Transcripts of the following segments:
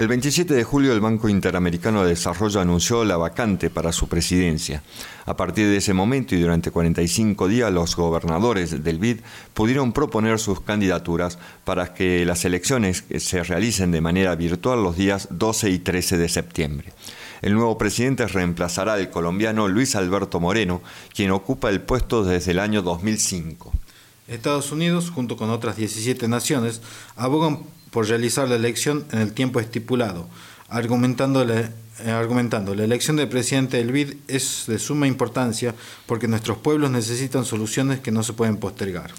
El 27 de julio el Banco Interamericano de Desarrollo anunció la vacante para su presidencia. A partir de ese momento y durante 45 días los gobernadores del BID pudieron proponer sus candidaturas para que las elecciones se realicen de manera virtual los días 12 y 13 de septiembre. El nuevo presidente reemplazará al colombiano Luis Alberto Moreno, quien ocupa el puesto desde el año 2005. Estados Unidos, junto con otras 17 naciones, abogan por realizar la elección en el tiempo estipulado, argumentando la, eh, argumentando la elección del presidente del BID es de suma importancia porque nuestros pueblos necesitan soluciones que no se pueden postergar.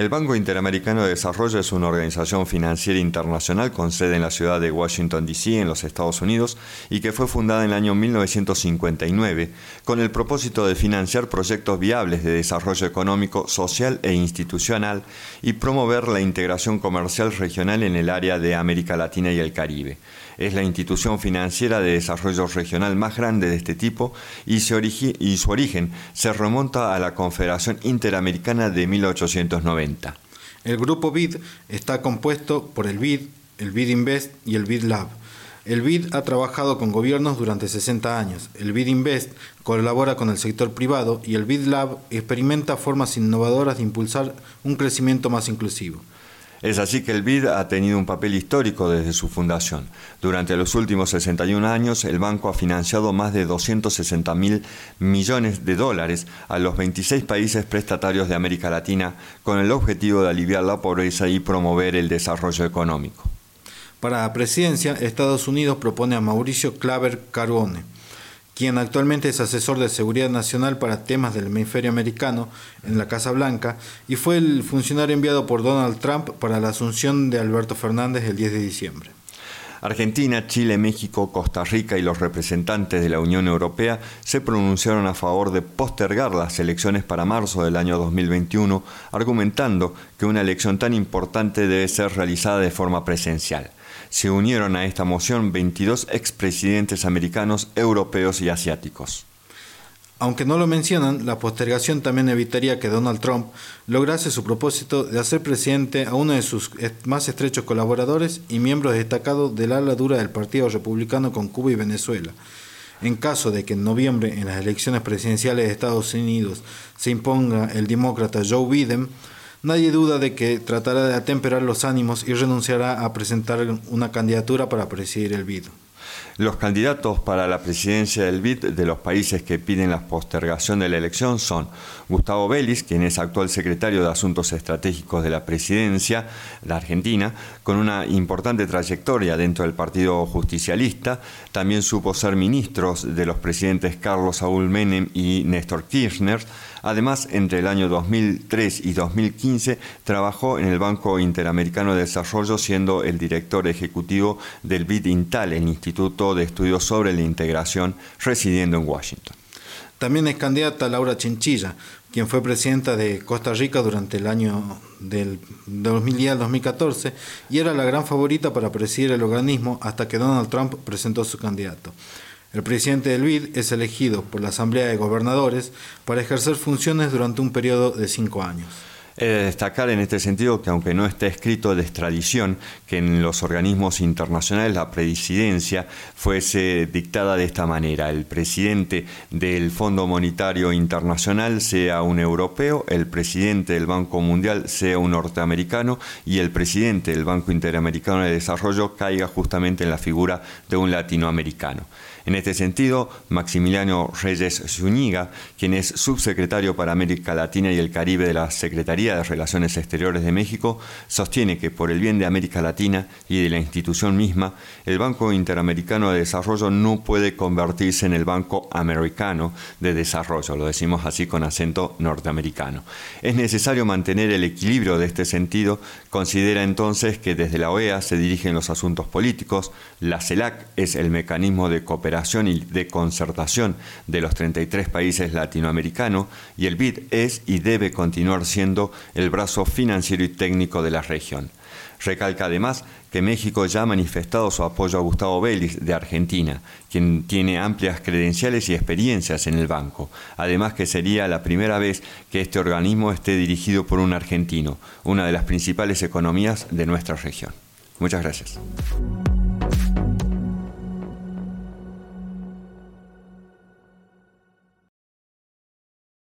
El Banco Interamericano de Desarrollo es una organización financiera internacional con sede en la ciudad de Washington, D.C., en los Estados Unidos, y que fue fundada en el año 1959 con el propósito de financiar proyectos viables de desarrollo económico, social e institucional y promover la integración comercial regional en el área de América Latina y el Caribe. Es la institución financiera de desarrollo regional más grande de este tipo y, su origen se remonta a la Confederación Interamericana de 1890. El grupo BID está compuesto por el BID, el BID Invest y el BID Lab. El BID ha trabajado con gobiernos durante 60 años. El BID Invest colabora con el sector privado y el BID Lab experimenta formas innovadoras de impulsar un crecimiento más inclusivo. Es así que el BID ha tenido un papel histórico desde su fundación. Durante los últimos 61 años, el banco ha financiado más de 260 mil millones de dólares a los 26 países prestatarios de América Latina con el objetivo de aliviar la pobreza y promover el desarrollo económico. Para la presidencia, Estados Unidos propone a Mauricio Claver Carbone quien actualmente es asesor de seguridad nacional para temas del hemisferio americano en la Casa Blanca y fue el funcionario enviado por Donald Trump para la asunción de Alberto Fernández el 10 de diciembre. Argentina, Chile, México, Costa Rica y los representantes de la Unión Europea se pronunciaron a favor de postergar las elecciones para marzo del año 2021, argumentando que una elección tan importante debe ser realizada de forma presencial se unieron a esta moción 22 expresidentes americanos, europeos y asiáticos. Aunque no lo mencionan, la postergación también evitaría que Donald Trump lograse su propósito de hacer presidente a uno de sus más estrechos colaboradores y miembros destacados del ala dura del Partido Republicano con Cuba y Venezuela. En caso de que en noviembre en las elecciones presidenciales de Estados Unidos se imponga el demócrata Joe Biden, Nadie duda de que tratará de atemperar los ánimos y renunciará a presentar una candidatura para presidir el BID. Los candidatos para la presidencia del BID de los países que piden la postergación de la elección son Gustavo Vélez, quien es actual secretario de Asuntos Estratégicos de la presidencia, la Argentina, con una importante trayectoria dentro del Partido Justicialista. También supo ser ministro de los presidentes Carlos Saúl Menem y Néstor Kirchner Además, entre el año 2003 y 2015 trabajó en el Banco Interamericano de Desarrollo siendo el director ejecutivo del BID Intal, el Instituto de Estudios sobre la Integración, residiendo en Washington. También es candidata Laura Chinchilla, quien fue presidenta de Costa Rica durante el año del 2010 al 2014 y era la gran favorita para presidir el organismo hasta que Donald Trump presentó su candidato. El presidente del BID es elegido por la Asamblea de Gobernadores para ejercer funciones durante un periodo de cinco años. He de destacar en este sentido que aunque no está escrito de extradición, que en los organismos internacionales la presidencia fuese dictada de esta manera. El presidente del Fondo Monetario Internacional sea un europeo, el presidente del Banco Mundial sea un norteamericano y el presidente del Banco Interamericano de Desarrollo caiga justamente en la figura de un latinoamericano. En este sentido, Maximiliano Reyes Zúñiga, quien es subsecretario para América Latina y el Caribe de la Secretaría de Relaciones Exteriores de México, sostiene que por el bien de América Latina y de la institución misma, el Banco Interamericano de Desarrollo no puede convertirse en el Banco Americano de Desarrollo, lo decimos así con acento norteamericano. Es necesario mantener el equilibrio de este sentido, considera entonces que desde la OEA se dirigen los asuntos políticos, la CELAC es el mecanismo de cooperación y de concertación de los 33 países latinoamericanos y el BID es y debe continuar el brazo financiero y técnico de la región. Recalca además que México ya ha manifestado su apoyo a Gustavo Vélez de Argentina, quien tiene amplias credenciales y experiencias en el banco. Además que sería la primera vez que este organismo esté dirigido por un argentino, una de las principales economías de nuestra región. Muchas gracias.